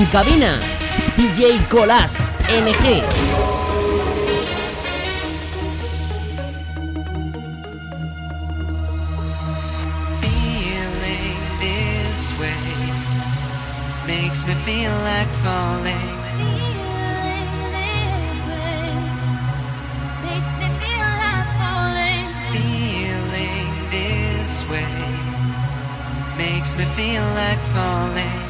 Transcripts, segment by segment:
En cabina, DJ Colas NG. Makes me feel like falling. Feeling this way makes me feel like falling.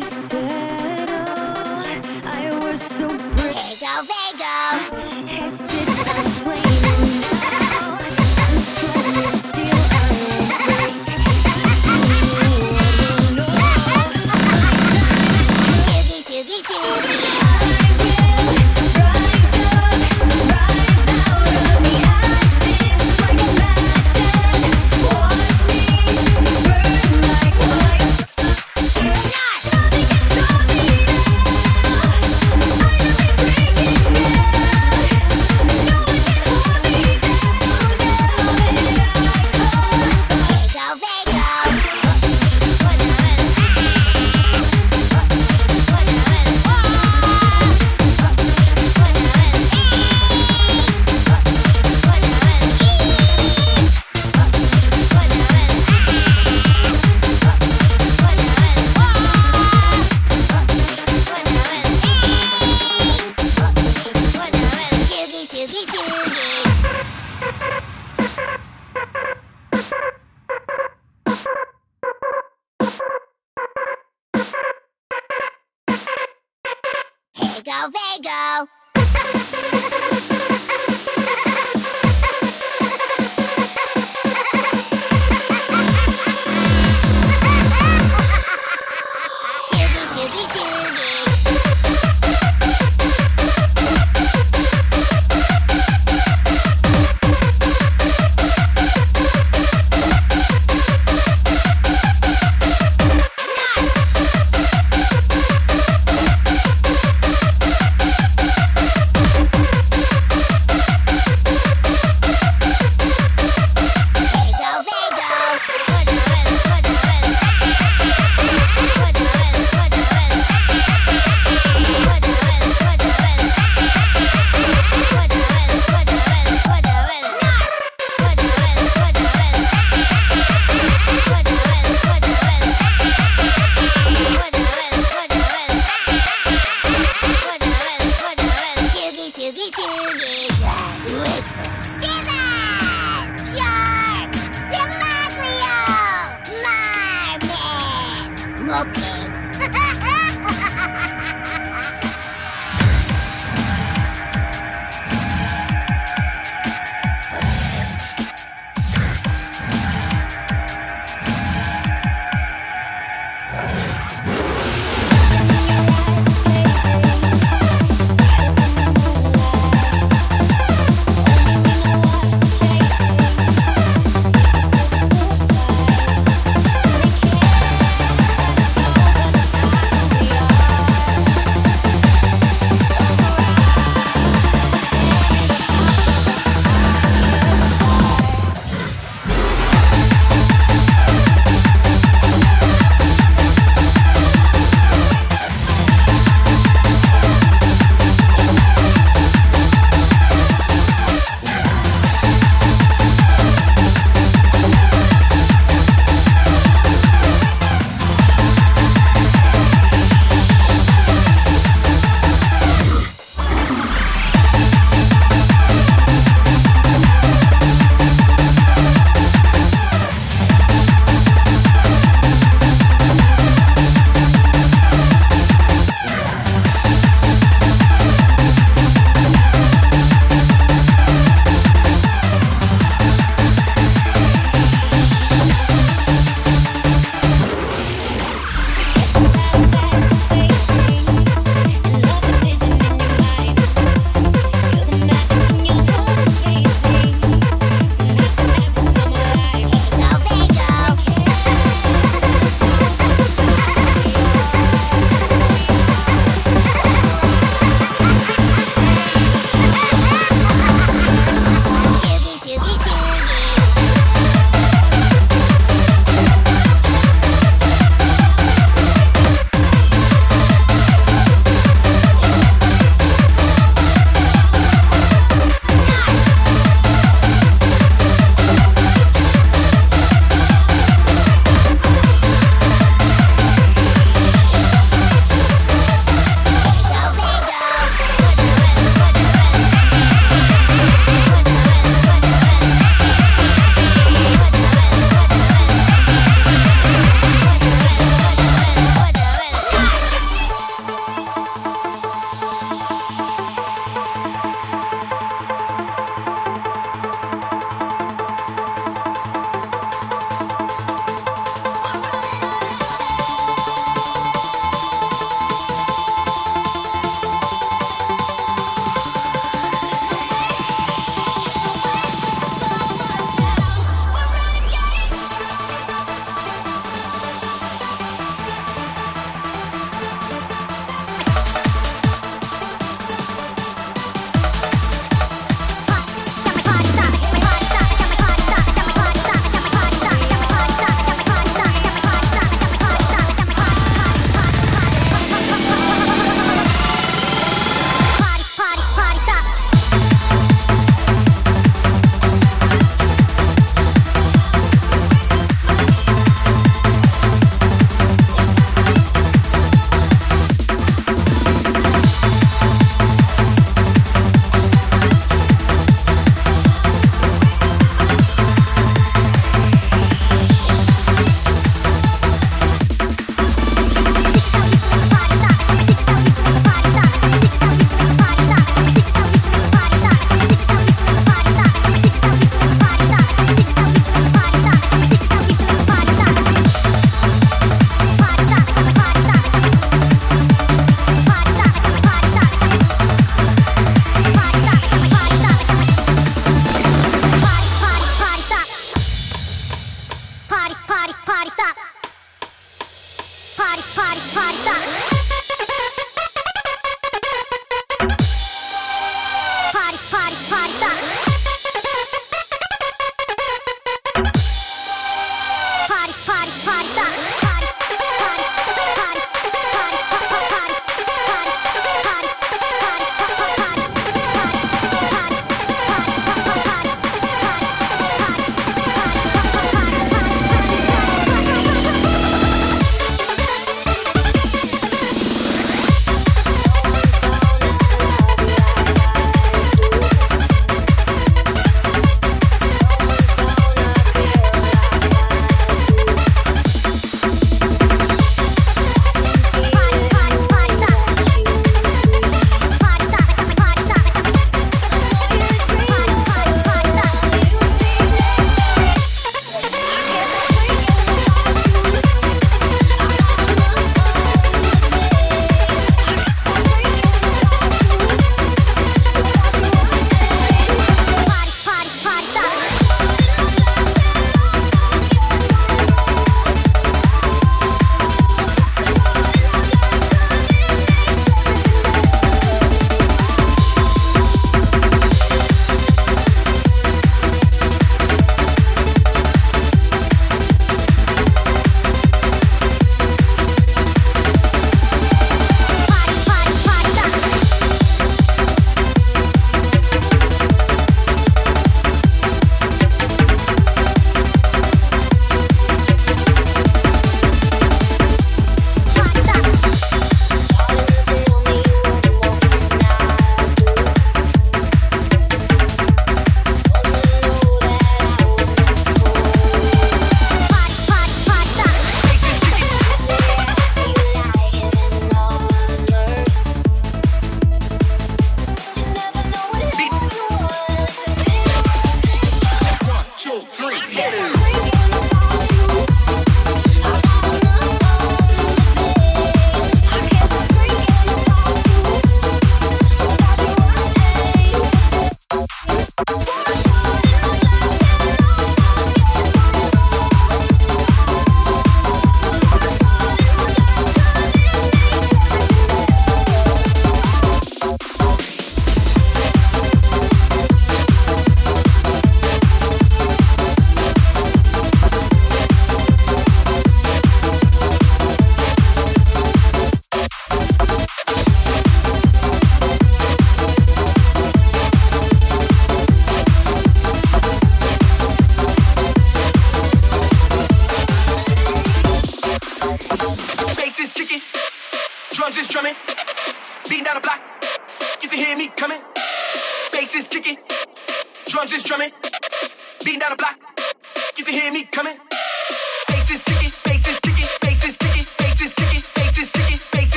settle. I was so pretty. Vago, Vago. Tested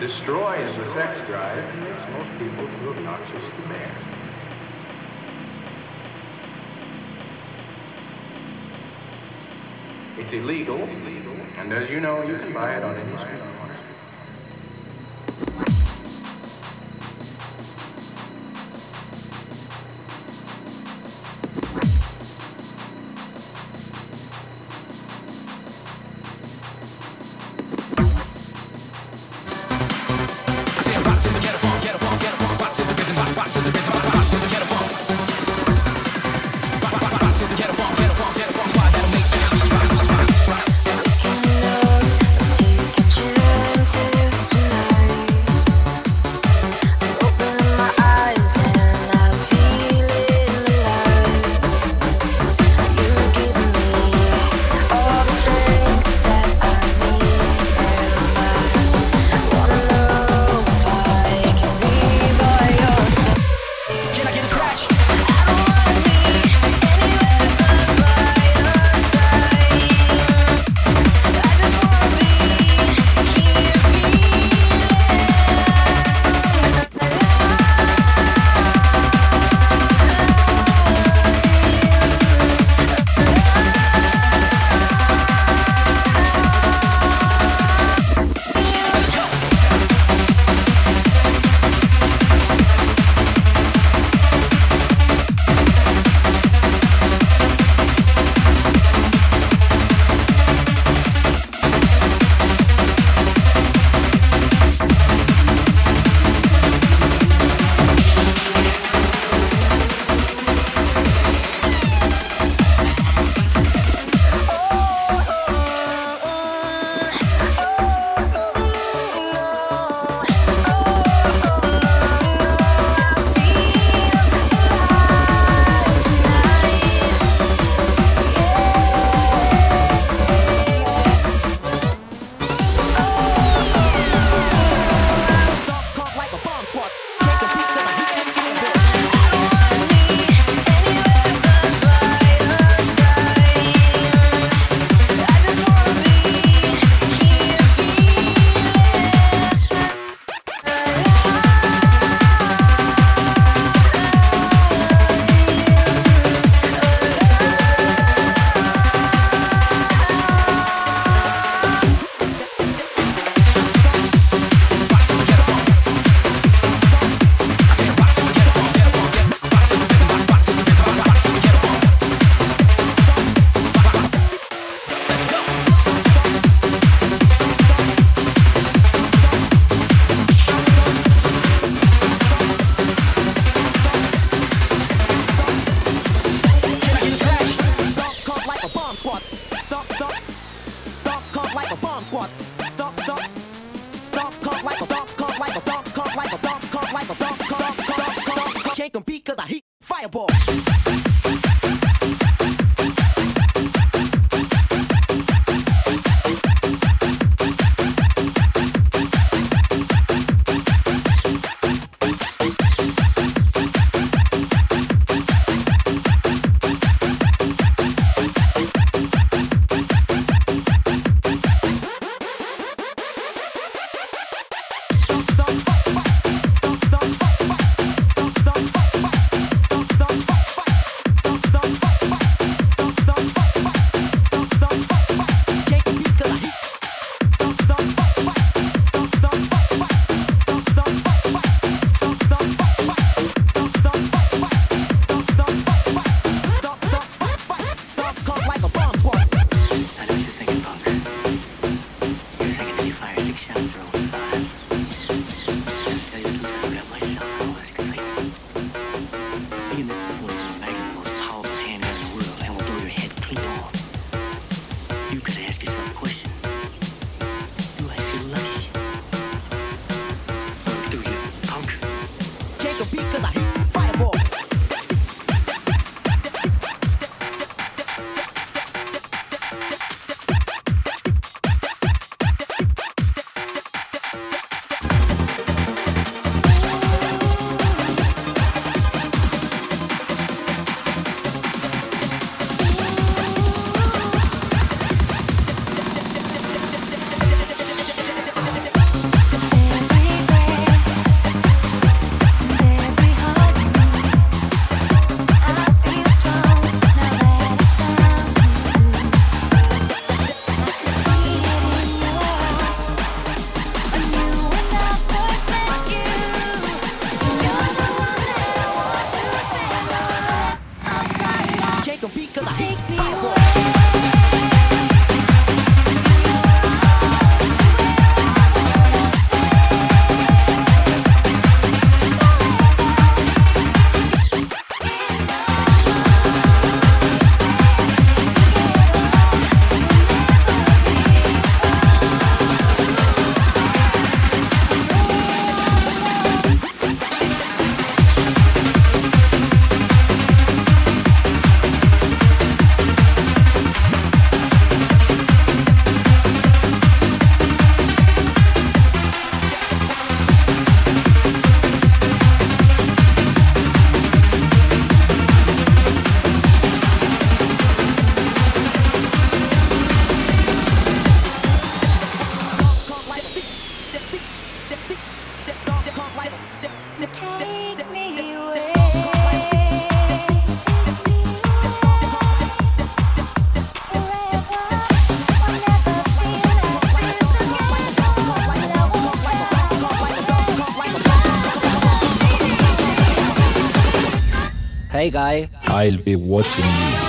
destroys the sex drive, and makes most people too obnoxious to bear. It's illegal, and as you know, you can buy it on any street I'll be watching you.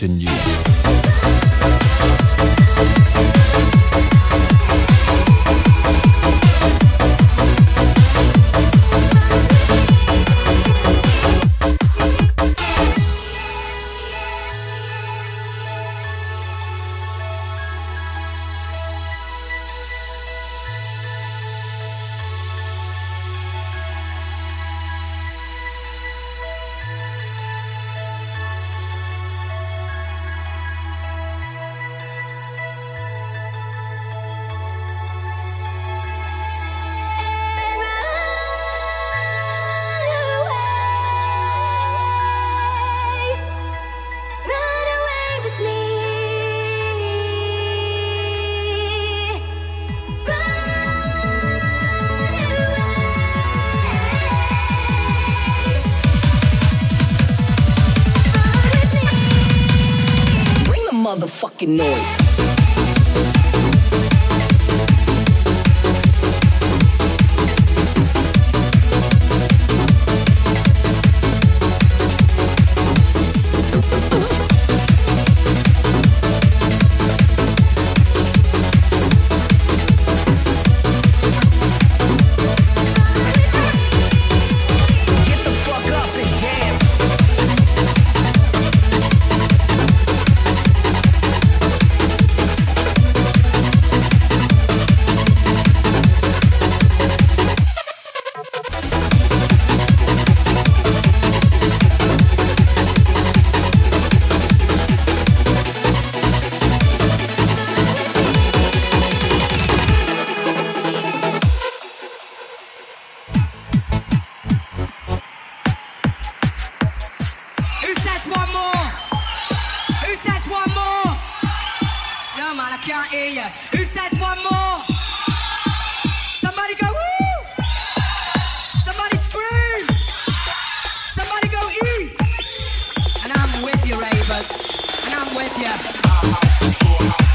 Watching you. with ya.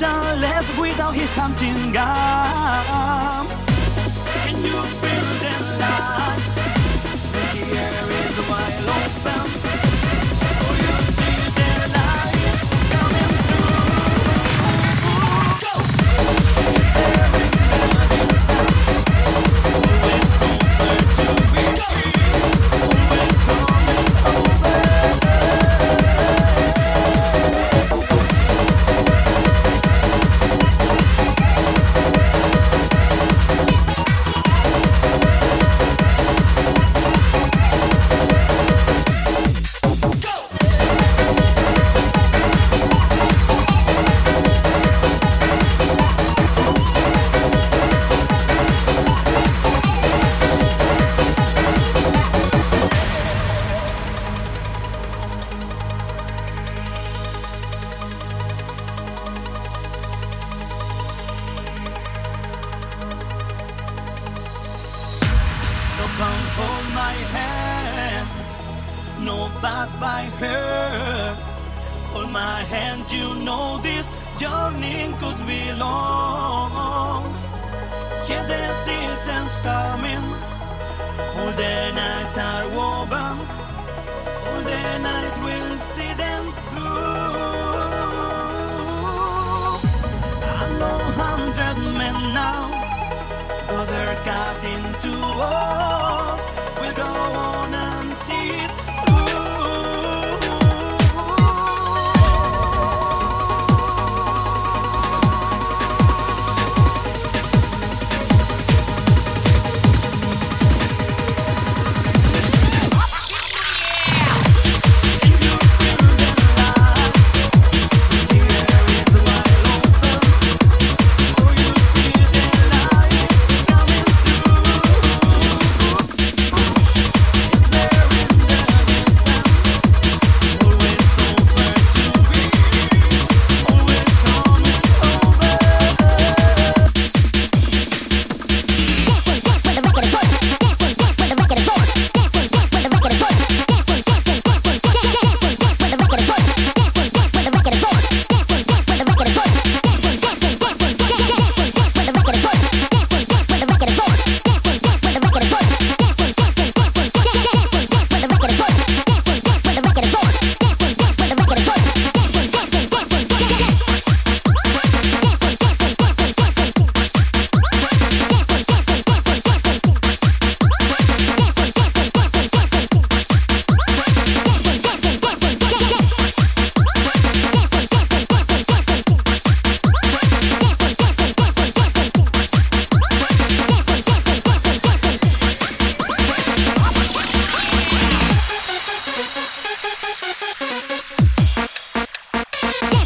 Hunter left without his hunting gun. Come hold my hand. No bad by hurt. Hold my hand, you know this journey could be long. Yeah, the season's coming. All the nights are woven. All the nights will see them through. I know hundred men now, but they're cut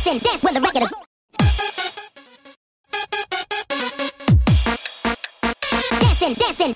Dancing, dance when the record is. Dancing, dancing.